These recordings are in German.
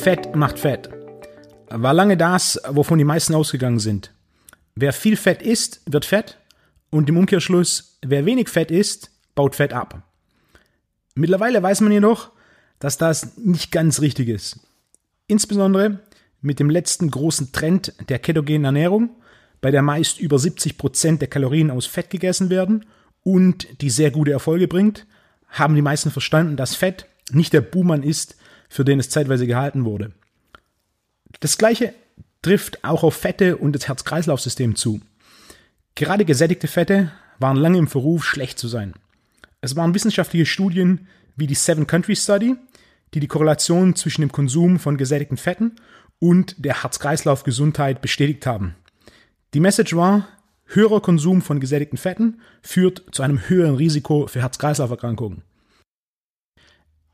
Fett macht Fett. War lange das, wovon die meisten ausgegangen sind. Wer viel Fett isst, wird fett und im Umkehrschluss, wer wenig Fett isst, baut Fett ab. Mittlerweile weiß man jedoch, dass das nicht ganz richtig ist. Insbesondere mit dem letzten großen Trend der ketogenen Ernährung, bei der meist über 70 Prozent der Kalorien aus Fett gegessen werden und die sehr gute Erfolge bringt, haben die meisten verstanden, dass Fett nicht der Buhmann ist, für den es zeitweise gehalten wurde. Das gleiche trifft auch auf Fette und das Herz-Kreislauf-System zu. Gerade gesättigte Fette waren lange im Verruf, schlecht zu sein. Es waren wissenschaftliche Studien wie die Seven Country Study, die die Korrelation zwischen dem Konsum von gesättigten Fetten und der Herz-Kreislauf-Gesundheit bestätigt haben. Die Message war, höherer Konsum von gesättigten Fetten führt zu einem höheren Risiko für Herz-Kreislauf-Erkrankungen.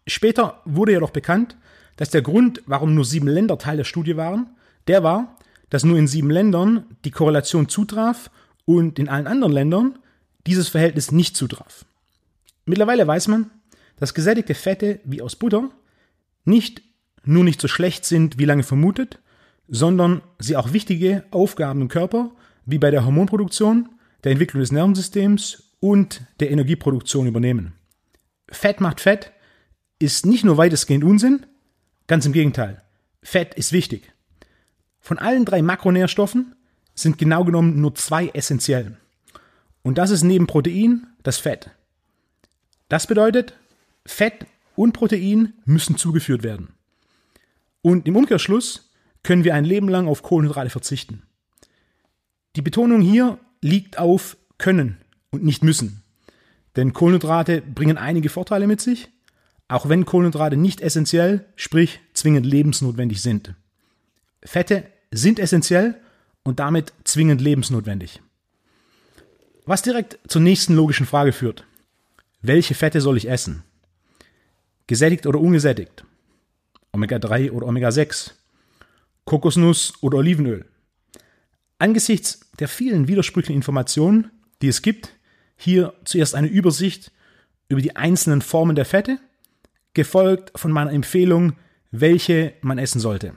Später wurde jedoch bekannt, dass der Grund, warum nur sieben Länder Teil der Studie waren, der war, dass nur in sieben Ländern die Korrelation zutraf und in allen anderen Ländern dieses Verhältnis nicht zutraf. Mittlerweile weiß man, dass gesättigte Fette wie aus Butter nicht nur nicht so schlecht sind wie lange vermutet, sondern sie auch wichtige Aufgaben im Körper wie bei der Hormonproduktion, der Entwicklung des Nervensystems und der Energieproduktion übernehmen. Fett macht Fett ist nicht nur weitestgehend Unsinn, ganz im Gegenteil. Fett ist wichtig. Von allen drei Makronährstoffen sind genau genommen nur zwei essentiell. Und das ist neben Protein das Fett. Das bedeutet, Fett und Protein müssen zugeführt werden. Und im Umkehrschluss können wir ein Leben lang auf Kohlenhydrate verzichten. Die Betonung hier liegt auf können und nicht müssen. Denn Kohlenhydrate bringen einige Vorteile mit sich, auch wenn Kohlenhydrate nicht essentiell, sprich zwingend lebensnotwendig sind. Fette sind essentiell und damit zwingend lebensnotwendig. Was direkt zur nächsten logischen Frage führt. Welche Fette soll ich essen? Gesättigt oder ungesättigt? Omega-3 oder Omega-6? Kokosnuss oder Olivenöl? Angesichts der vielen widersprüchlichen Informationen, die es gibt, hier zuerst eine Übersicht über die einzelnen Formen der Fette, gefolgt von meiner Empfehlung, welche man essen sollte.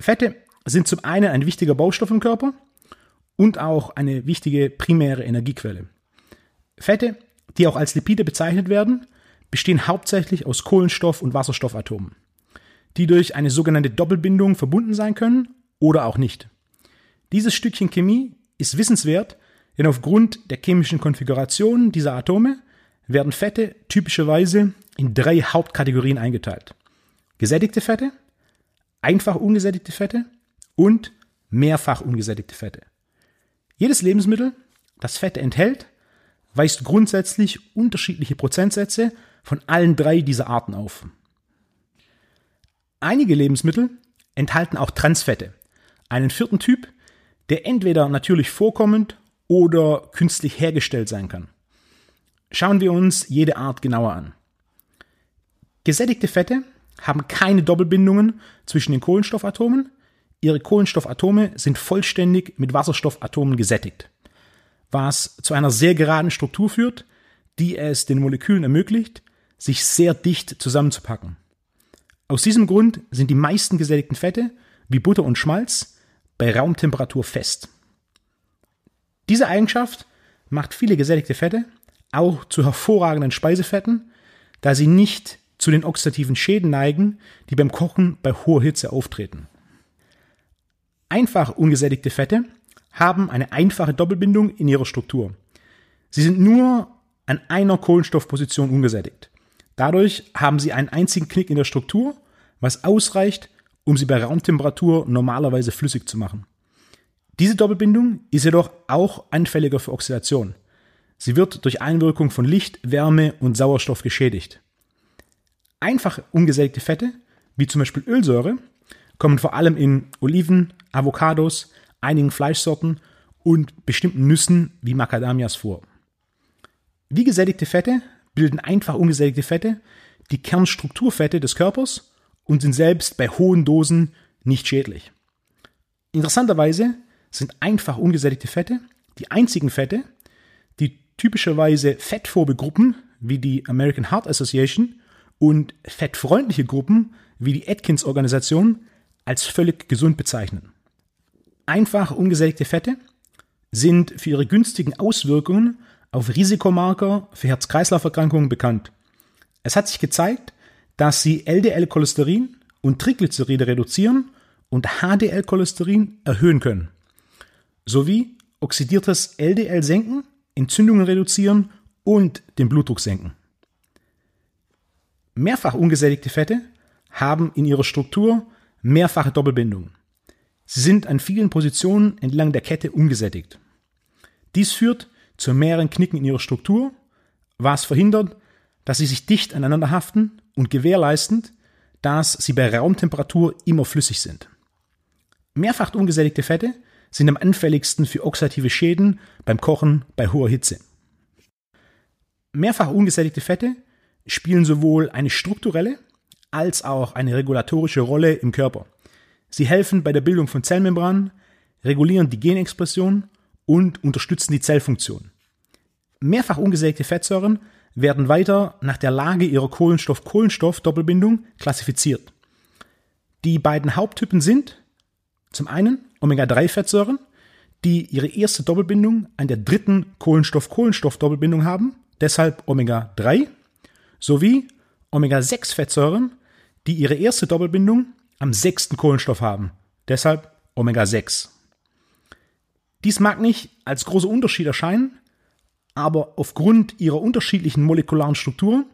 Fette sind zum einen ein wichtiger Baustoff im Körper und auch eine wichtige primäre Energiequelle. Fette, die auch als Lipide bezeichnet werden, bestehen hauptsächlich aus Kohlenstoff- und Wasserstoffatomen, die durch eine sogenannte Doppelbindung verbunden sein können oder auch nicht. Dieses Stückchen Chemie ist wissenswert, denn aufgrund der chemischen Konfiguration dieser Atome werden Fette typischerweise in drei Hauptkategorien eingeteilt. Gesättigte Fette, einfach ungesättigte Fette und mehrfach ungesättigte Fette. Jedes Lebensmittel, das Fette enthält, weist grundsätzlich unterschiedliche Prozentsätze von allen drei dieser Arten auf. Einige Lebensmittel enthalten auch Transfette, einen vierten Typ, der entweder natürlich vorkommend oder künstlich hergestellt sein kann. Schauen wir uns jede Art genauer an. Gesättigte Fette haben keine Doppelbindungen zwischen den Kohlenstoffatomen. Ihre Kohlenstoffatome sind vollständig mit Wasserstoffatomen gesättigt, was zu einer sehr geraden Struktur führt, die es den Molekülen ermöglicht, sich sehr dicht zusammenzupacken. Aus diesem Grund sind die meisten gesättigten Fette, wie Butter und Schmalz, bei Raumtemperatur fest. Diese Eigenschaft macht viele gesättigte Fette auch zu hervorragenden Speisefetten, da sie nicht zu den oxidativen Schäden neigen, die beim Kochen bei hoher Hitze auftreten. Einfach ungesättigte Fette haben eine einfache Doppelbindung in ihrer Struktur. Sie sind nur an einer Kohlenstoffposition ungesättigt. Dadurch haben sie einen einzigen Knick in der Struktur, was ausreicht, um sie bei Raumtemperatur normalerweise flüssig zu machen. Diese Doppelbindung ist jedoch auch anfälliger für Oxidation. Sie wird durch Einwirkung von Licht, Wärme und Sauerstoff geschädigt. Einfach ungesättigte Fette, wie zum Beispiel Ölsäure, kommen vor allem in Oliven, Avocados, einigen Fleischsorten und bestimmten Nüssen wie Macadamias vor. Wie gesättigte Fette bilden einfach ungesättigte Fette die Kernstrukturfette des Körpers und sind selbst bei hohen Dosen nicht schädlich. Interessanterweise sind einfach ungesättigte Fette die einzigen Fette, typischerweise fettphobe Gruppen wie die American Heart Association und fettfreundliche Gruppen wie die Atkins-Organisation als völlig gesund bezeichnen. Einfach ungesättigte Fette sind für ihre günstigen Auswirkungen auf Risikomarker für Herz-Kreislauf-Erkrankungen bekannt. Es hat sich gezeigt, dass sie LDL-Cholesterin und Triglyceride reduzieren und HDL-Cholesterin erhöhen können, sowie oxidiertes LDL senken, Entzündungen reduzieren und den Blutdruck senken. Mehrfach ungesättigte Fette haben in ihrer Struktur mehrfache Doppelbindungen. Sie sind an vielen Positionen entlang der Kette ungesättigt. Dies führt zu mehreren Knicken in ihrer Struktur, was verhindert, dass sie sich dicht aneinander haften und gewährleistend, dass sie bei Raumtemperatur immer flüssig sind. Mehrfach ungesättigte Fette sind am anfälligsten für oxidative Schäden beim Kochen bei hoher Hitze. Mehrfach ungesättigte Fette spielen sowohl eine strukturelle als auch eine regulatorische Rolle im Körper. Sie helfen bei der Bildung von Zellmembranen, regulieren die Genexpression und unterstützen die Zellfunktion. Mehrfach ungesägte Fettsäuren werden weiter nach der Lage ihrer Kohlenstoff-Kohlenstoff-Doppelbindung klassifiziert. Die beiden Haupttypen sind zum einen Omega-3-Fettsäuren, die ihre erste Doppelbindung an der dritten Kohlenstoff-Kohlenstoff-Doppelbindung haben, deshalb Omega-3, sowie Omega-6-Fettsäuren, die ihre erste Doppelbindung am sechsten Kohlenstoff haben, deshalb Omega-6. Dies mag nicht als großer Unterschied erscheinen, aber aufgrund ihrer unterschiedlichen molekularen Strukturen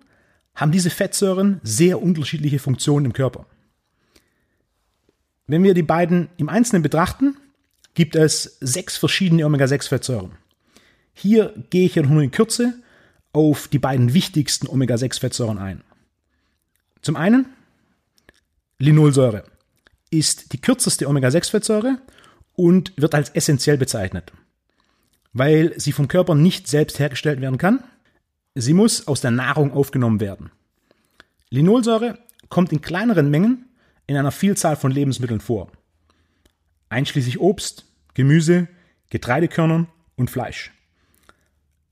haben diese Fettsäuren sehr unterschiedliche Funktionen im Körper. Wenn wir die beiden im Einzelnen betrachten, gibt es sechs verschiedene Omega-6-Fettsäuren. Hier gehe ich nur in Kürze auf die beiden wichtigsten Omega-6-Fettsäuren ein. Zum einen Linolsäure ist die kürzeste Omega-6-Fettsäure und wird als essentiell bezeichnet, weil sie vom Körper nicht selbst hergestellt werden kann. Sie muss aus der Nahrung aufgenommen werden. Linolsäure kommt in kleineren Mengen in einer Vielzahl von Lebensmitteln vor, einschließlich Obst, Gemüse, Getreidekörnern und Fleisch.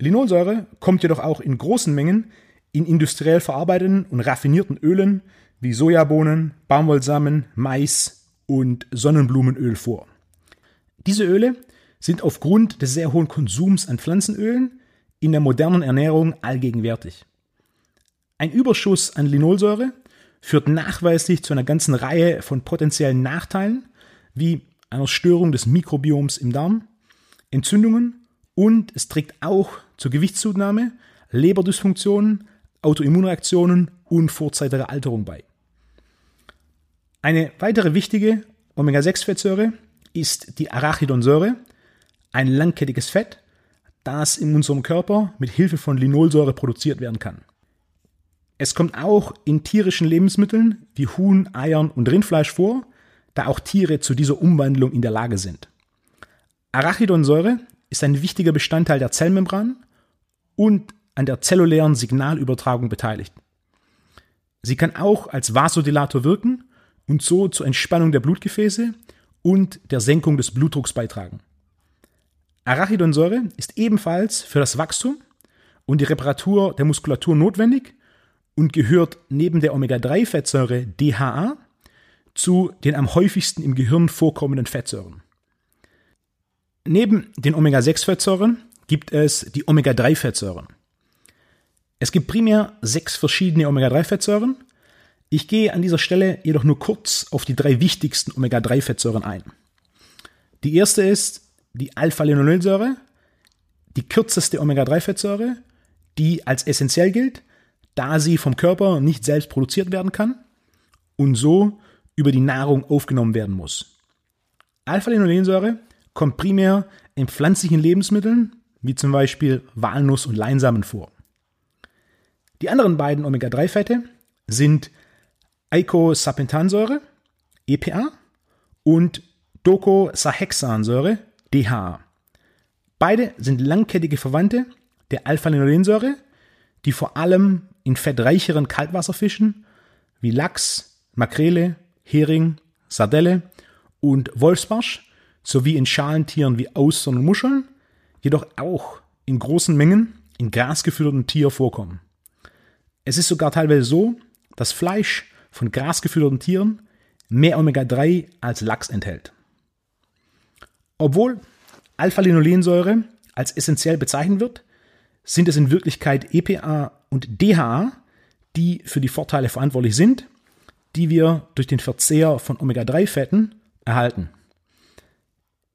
Linolsäure kommt jedoch auch in großen Mengen in industriell verarbeiteten und raffinierten Ölen wie Sojabohnen, Baumwollsamen, Mais und Sonnenblumenöl vor. Diese Öle sind aufgrund des sehr hohen Konsums an Pflanzenölen in der modernen Ernährung allgegenwärtig. Ein Überschuss an Linolsäure führt nachweislich zu einer ganzen Reihe von potenziellen Nachteilen, wie einer Störung des Mikrobioms im Darm, Entzündungen und es trägt auch zur Gewichtszunahme, Leberdysfunktionen, Autoimmunreaktionen und vorzeitiger Alterung bei. Eine weitere wichtige Omega-6-Fettsäure ist die Arachidonsäure, ein langkettiges Fett, das in unserem Körper mit Hilfe von Linolsäure produziert werden kann. Es kommt auch in tierischen Lebensmitteln wie Huhn, Eiern und Rindfleisch vor, da auch Tiere zu dieser Umwandlung in der Lage sind. Arachidonsäure ist ein wichtiger Bestandteil der Zellmembran und an der zellulären Signalübertragung beteiligt. Sie kann auch als Vasodilator wirken und so zur Entspannung der Blutgefäße und der Senkung des Blutdrucks beitragen. Arachidonsäure ist ebenfalls für das Wachstum und die Reparatur der Muskulatur notwendig und gehört neben der Omega-3-Fettsäure DHA zu den am häufigsten im Gehirn vorkommenden Fettsäuren. Neben den Omega-6-Fettsäuren gibt es die Omega-3-Fettsäuren. Es gibt primär sechs verschiedene Omega-3-Fettsäuren ich gehe an dieser Stelle jedoch nur kurz auf die drei wichtigsten Omega-3-Fettsäuren ein. Die erste ist die Alpha-Linolönsäure, die kürzeste Omega-3-Fettsäure, die als essentiell gilt, da sie vom Körper nicht selbst produziert werden kann und so über die Nahrung aufgenommen werden muss. Alpha-Linolensäure kommt primär in pflanzlichen Lebensmitteln, wie zum Beispiel Walnuss und Leinsamen vor. Die anderen beiden Omega-3-Fette sind Eicosapentaensäure, EPA, und Docosahexaensäure, DHA. Beide sind langkettige Verwandte der Alpha-Linolensäure, die vor allem in fettreicheren Kaltwasserfischen wie Lachs, Makrele, Hering, Sardelle und Wolfsbarsch sowie in Schalentieren wie Austern und Muscheln, jedoch auch in großen Mengen in grasgefütterten Tieren vorkommen. Es ist sogar teilweise so, dass Fleisch von grasgefütterten Tieren mehr Omega-3 als Lachs enthält. Obwohl Alpha-Linolensäure als essentiell bezeichnet wird, sind es in Wirklichkeit EPA und DHA, die für die Vorteile verantwortlich sind, die wir durch den Verzehr von Omega-3-Fetten erhalten.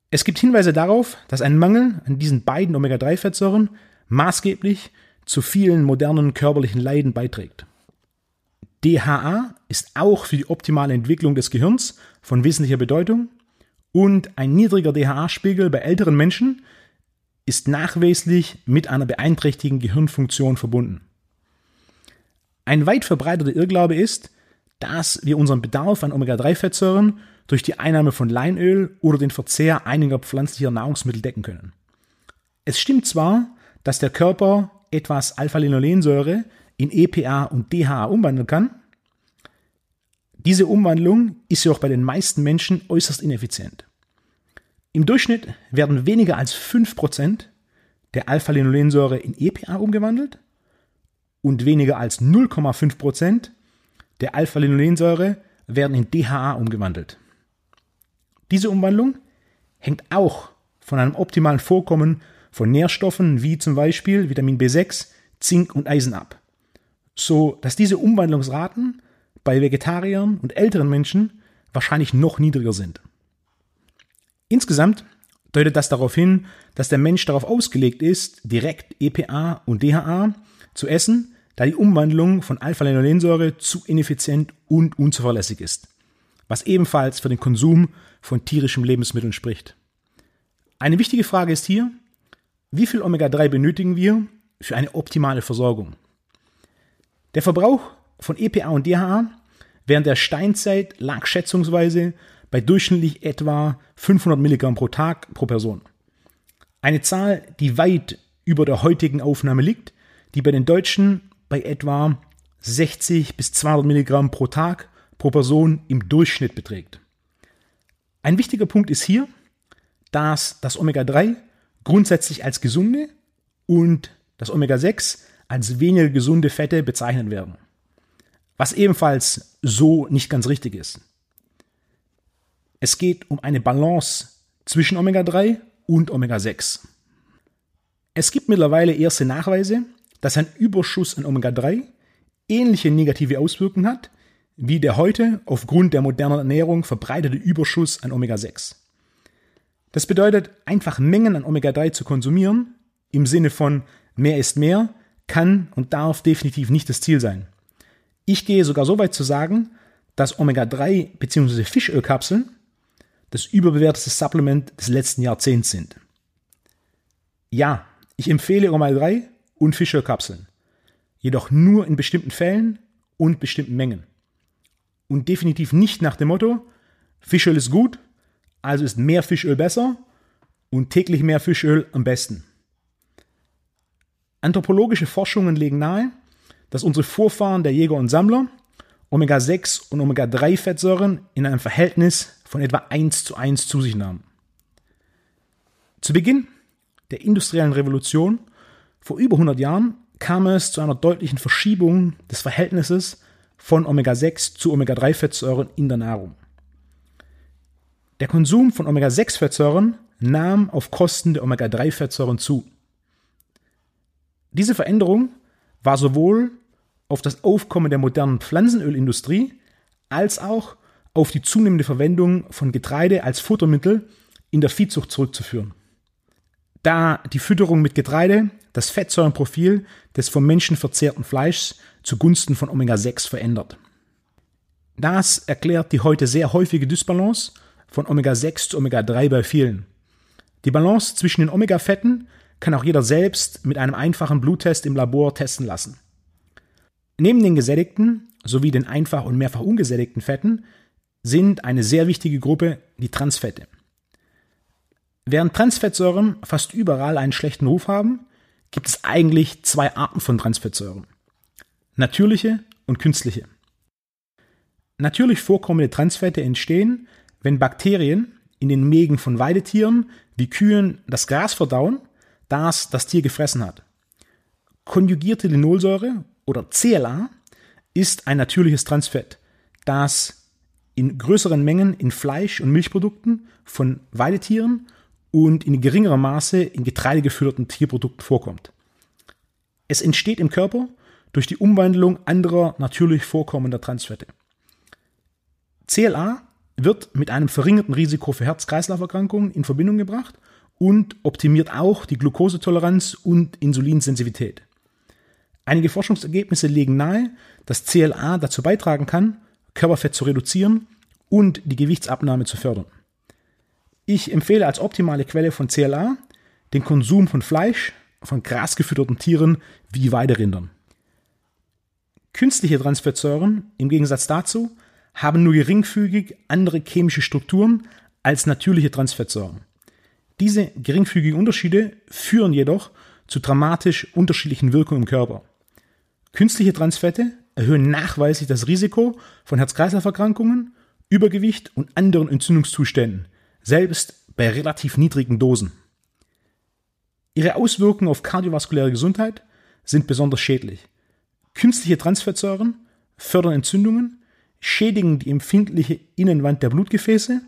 Es gibt Hinweise darauf, dass ein Mangel an diesen beiden Omega-3-Fettsäuren maßgeblich zu vielen modernen körperlichen Leiden beiträgt. DHA ist auch für die optimale Entwicklung des Gehirns von wesentlicher Bedeutung und ein niedriger DHA-Spiegel bei älteren Menschen ist nachweislich mit einer beeinträchtigten Gehirnfunktion verbunden. Ein weit verbreiteter Irrglaube ist, dass wir unseren Bedarf an Omega-3-Fettsäuren durch die Einnahme von Leinöl oder den Verzehr einiger pflanzlicher Nahrungsmittel decken können. Es stimmt zwar, dass der Körper etwas Alpha-Linolensäure in EPA und DHA umwandeln kann. Diese Umwandlung ist jedoch bei den meisten Menschen äußerst ineffizient. Im Durchschnitt werden weniger als 5% der Alpha-Linolensäure in EPA umgewandelt und weniger als 0,5% der Alpha-Linolensäure werden in DHA umgewandelt. Diese Umwandlung hängt auch von einem optimalen Vorkommen von Nährstoffen wie zum Beispiel Vitamin B6, Zink und Eisen ab so dass diese Umwandlungsraten bei Vegetariern und älteren Menschen wahrscheinlich noch niedriger sind. Insgesamt deutet das darauf hin, dass der Mensch darauf ausgelegt ist, direkt EPA und DHA zu essen, da die Umwandlung von Alpha-Linolensäure zu ineffizient und unzuverlässig ist, was ebenfalls für den Konsum von tierischen Lebensmitteln spricht. Eine wichtige Frage ist hier, wie viel Omega-3 benötigen wir für eine optimale Versorgung? Der Verbrauch von EPA und DHA während der Steinzeit lag schätzungsweise bei durchschnittlich etwa 500 Milligramm pro Tag pro Person. Eine Zahl, die weit über der heutigen Aufnahme liegt, die bei den Deutschen bei etwa 60 bis 200 Milligramm pro Tag pro Person im Durchschnitt beträgt. Ein wichtiger Punkt ist hier, dass das Omega-3 grundsätzlich als gesunde und das Omega-6 als weniger gesunde Fette bezeichnet werden. Was ebenfalls so nicht ganz richtig ist. Es geht um eine Balance zwischen Omega-3 und Omega-6. Es gibt mittlerweile erste Nachweise, dass ein Überschuss an Omega-3 ähnliche negative Auswirkungen hat wie der heute aufgrund der modernen Ernährung verbreitete Überschuss an Omega-6. Das bedeutet, einfach Mengen an Omega-3 zu konsumieren, im Sinne von mehr ist mehr, kann und darf definitiv nicht das Ziel sein. Ich gehe sogar so weit zu sagen, dass Omega-3 bzw. Fischölkapseln das überbewertete Supplement des letzten Jahrzehnts sind. Ja, ich empfehle Omega-3 und Fischölkapseln, jedoch nur in bestimmten Fällen und bestimmten Mengen. Und definitiv nicht nach dem Motto, Fischöl ist gut, also ist mehr Fischöl besser und täglich mehr Fischöl am besten. Anthropologische Forschungen legen nahe, dass unsere Vorfahren der Jäger und Sammler Omega-6 und Omega-3-Fettsäuren in einem Verhältnis von etwa 1 zu 1 zu sich nahmen. Zu Beginn der industriellen Revolution vor über 100 Jahren kam es zu einer deutlichen Verschiebung des Verhältnisses von Omega-6 zu Omega-3-Fettsäuren in der Nahrung. Der Konsum von Omega-6-Fettsäuren nahm auf Kosten der Omega-3-Fettsäuren zu. Diese Veränderung war sowohl auf das Aufkommen der modernen Pflanzenölindustrie als auch auf die zunehmende Verwendung von Getreide als Futtermittel in der Viehzucht zurückzuführen. Da die Fütterung mit Getreide das Fettsäurenprofil des vom Menschen verzehrten Fleischs zugunsten von Omega-6 verändert. Das erklärt die heute sehr häufige Dysbalance von Omega-6 zu Omega-3 bei vielen. Die Balance zwischen den Omega-Fetten kann auch jeder selbst mit einem einfachen Bluttest im Labor testen lassen. Neben den gesättigten sowie den einfach und mehrfach ungesättigten Fetten sind eine sehr wichtige Gruppe die Transfette. Während Transfettsäuren fast überall einen schlechten Ruf haben, gibt es eigentlich zwei Arten von Transfettsäuren. Natürliche und künstliche. Natürlich vorkommende Transfette entstehen, wenn Bakterien in den Mägen von Weidetieren wie Kühen das Gras verdauen das das Tier gefressen hat. Konjugierte Linolsäure oder CLA ist ein natürliches Transfett, das in größeren Mengen in Fleisch- und Milchprodukten von Weidetieren und in geringerem Maße in getreidegefütterten Tierprodukten vorkommt. Es entsteht im Körper durch die Umwandlung anderer natürlich vorkommender Transfette. CLA wird mit einem verringerten Risiko für Herz-Kreislauf-Erkrankungen in Verbindung gebracht und optimiert auch die Glukosetoleranz und Insulinsensitivität. Einige Forschungsergebnisse legen nahe, dass CLA dazu beitragen kann, Körperfett zu reduzieren und die Gewichtsabnahme zu fördern. Ich empfehle als optimale Quelle von CLA den Konsum von Fleisch von grasgefütterten Tieren wie Weiderindern. Künstliche Transfettsäuren, im Gegensatz dazu, haben nur geringfügig andere chemische Strukturen als natürliche Transfettsäuren. Diese geringfügigen Unterschiede führen jedoch zu dramatisch unterschiedlichen Wirkungen im Körper. Künstliche Transfette erhöhen nachweislich das Risiko von Herz-Kreislauf-Erkrankungen, Übergewicht und anderen Entzündungszuständen, selbst bei relativ niedrigen Dosen. Ihre Auswirkungen auf kardiovaskuläre Gesundheit sind besonders schädlich. Künstliche Transfettsäuren fördern Entzündungen, schädigen die empfindliche Innenwand der Blutgefäße,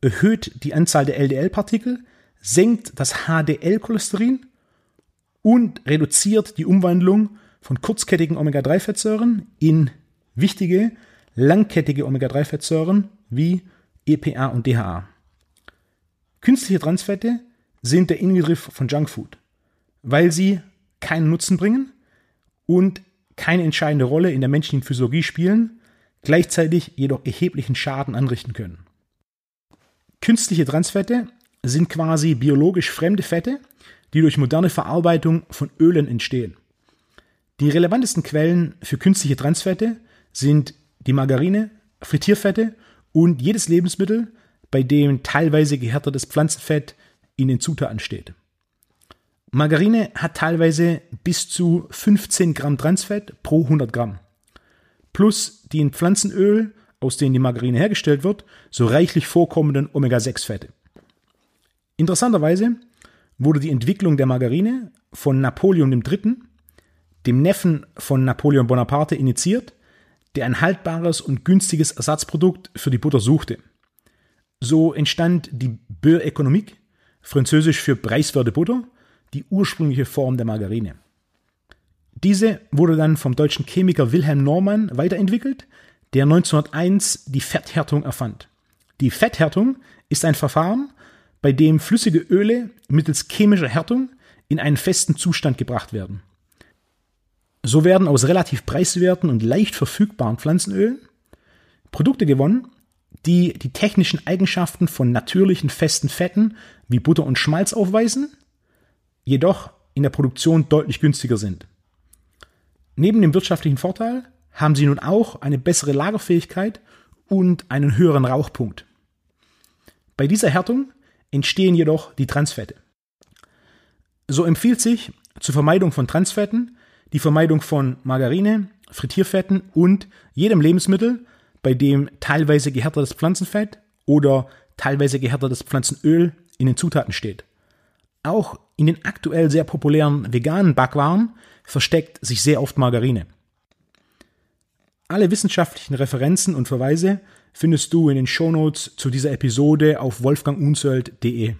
erhöht die Anzahl der LDL-Partikel, senkt das HDL-Cholesterin und reduziert die Umwandlung von kurzkettigen Omega-3-Fettsäuren in wichtige langkettige Omega-3-Fettsäuren wie EPA und DHA. Künstliche Transfette sind der Inbegriff von Junkfood, weil sie keinen Nutzen bringen und keine entscheidende Rolle in der menschlichen Physiologie spielen, gleichzeitig jedoch erheblichen Schaden anrichten können. Künstliche Transfette sind quasi biologisch fremde Fette, die durch moderne Verarbeitung von Ölen entstehen. Die relevantesten Quellen für künstliche Transfette sind die Margarine, Frittierfette und jedes Lebensmittel, bei dem teilweise gehärtetes Pflanzenfett in den Zutaten steht. Margarine hat teilweise bis zu 15 Gramm Transfett pro 100 Gramm. Plus die in Pflanzenöl, aus denen die Margarine hergestellt wird, so reichlich vorkommenden Omega-6-Fette. Interessanterweise wurde die Entwicklung der Margarine von Napoleon III., dem Neffen von Napoleon Bonaparte, initiiert, der ein haltbares und günstiges Ersatzprodukt für die Butter suchte. So entstand die Beurre économique, französisch für preiswerte Butter, die ursprüngliche Form der Margarine. Diese wurde dann vom deutschen Chemiker Wilhelm Normann weiterentwickelt, der 1901 die Fetthärtung erfand. Die Fetthärtung ist ein Verfahren, bei dem flüssige Öle mittels chemischer Härtung in einen festen Zustand gebracht werden. So werden aus relativ preiswerten und leicht verfügbaren Pflanzenölen Produkte gewonnen, die die technischen Eigenschaften von natürlichen festen Fetten wie Butter und Schmalz aufweisen, jedoch in der Produktion deutlich günstiger sind. Neben dem wirtschaftlichen Vorteil haben sie nun auch eine bessere Lagerfähigkeit und einen höheren Rauchpunkt. Bei dieser Härtung entstehen jedoch die Transfette. So empfiehlt sich zur Vermeidung von Transfetten die Vermeidung von Margarine, Frittierfetten und jedem Lebensmittel, bei dem teilweise gehärtetes Pflanzenfett oder teilweise gehärtetes Pflanzenöl in den Zutaten steht. Auch in den aktuell sehr populären veganen Backwaren versteckt sich sehr oft Margarine. Alle wissenschaftlichen Referenzen und Verweise findest du in den Shownotes zu dieser Episode auf wolfgangunzöld.de.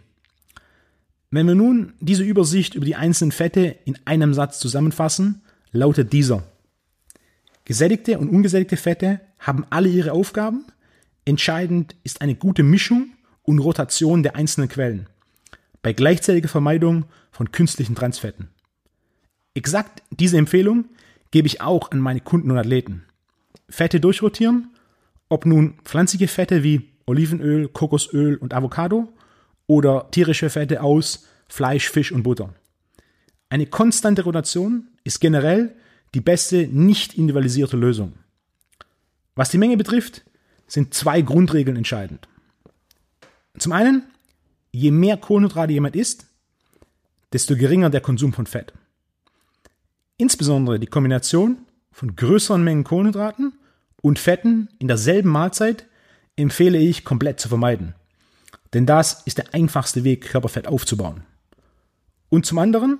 Wenn wir nun diese Übersicht über die einzelnen Fette in einem Satz zusammenfassen, lautet dieser. Gesättigte und ungesättigte Fette haben alle ihre Aufgaben. Entscheidend ist eine gute Mischung und Rotation der einzelnen Quellen bei gleichzeitiger Vermeidung von künstlichen Transfetten. Exakt diese Empfehlung gebe ich auch an meine Kunden und Athleten. Fette durchrotieren, ob nun pflanzliche Fette wie Olivenöl, Kokosöl und Avocado oder tierische Fette aus Fleisch, Fisch und Butter. Eine konstante Rotation ist generell die beste nicht individualisierte Lösung. Was die Menge betrifft, sind zwei Grundregeln entscheidend. Zum einen, je mehr Kohlenhydrate jemand isst, desto geringer der Konsum von Fett. Insbesondere die Kombination von größeren Mengen Kohlenhydraten und Fetten in derselben Mahlzeit empfehle ich komplett zu vermeiden. Denn das ist der einfachste Weg, Körperfett aufzubauen. Und zum anderen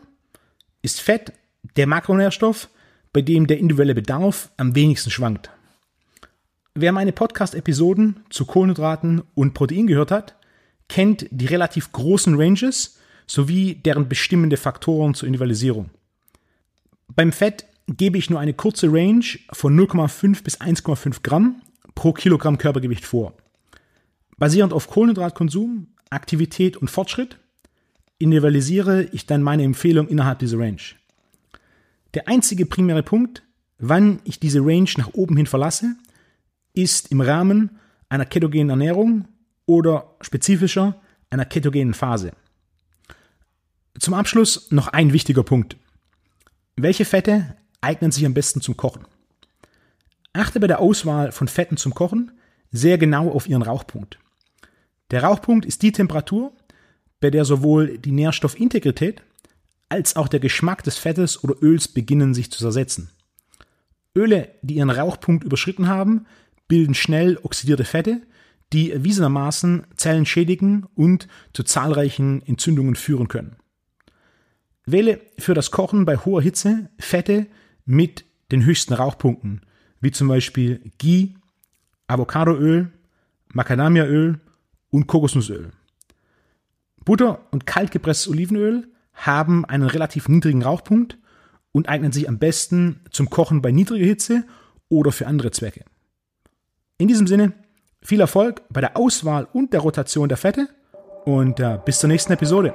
ist Fett der Makronährstoff, bei dem der individuelle Bedarf am wenigsten schwankt. Wer meine Podcast-Episoden zu Kohlenhydraten und Protein gehört hat, kennt die relativ großen Ranges sowie deren bestimmende Faktoren zur Individualisierung. Beim Fett gebe ich nur eine kurze Range von 0,5 bis 1,5 Gramm pro Kilogramm Körpergewicht vor. Basierend auf Kohlenhydratkonsum, Aktivität und Fortschritt individualisiere ich dann meine Empfehlung innerhalb dieser Range. Der einzige primäre Punkt, wann ich diese Range nach oben hin verlasse, ist im Rahmen einer ketogenen Ernährung oder spezifischer einer ketogenen Phase. Zum Abschluss noch ein wichtiger Punkt. Welche Fette eignen sich am besten zum Kochen? Achte bei der Auswahl von Fetten zum Kochen sehr genau auf ihren Rauchpunkt. Der Rauchpunkt ist die Temperatur, bei der sowohl die Nährstoffintegrität als auch der Geschmack des Fettes oder Öls beginnen sich zu zersetzen. Öle, die ihren Rauchpunkt überschritten haben, bilden schnell oxidierte Fette, die erwiesenermaßen Zellen schädigen und zu zahlreichen Entzündungen führen können. Wähle für das Kochen bei hoher Hitze Fette mit den höchsten Rauchpunkten, wie zum Beispiel Ghee, Avocadoöl, Macadamiaöl und Kokosnussöl. Butter und kaltgepresstes Olivenöl haben einen relativ niedrigen Rauchpunkt und eignen sich am besten zum Kochen bei niedriger Hitze oder für andere Zwecke. In diesem Sinne, viel Erfolg bei der Auswahl und der Rotation der Fette und äh, bis zur nächsten Episode.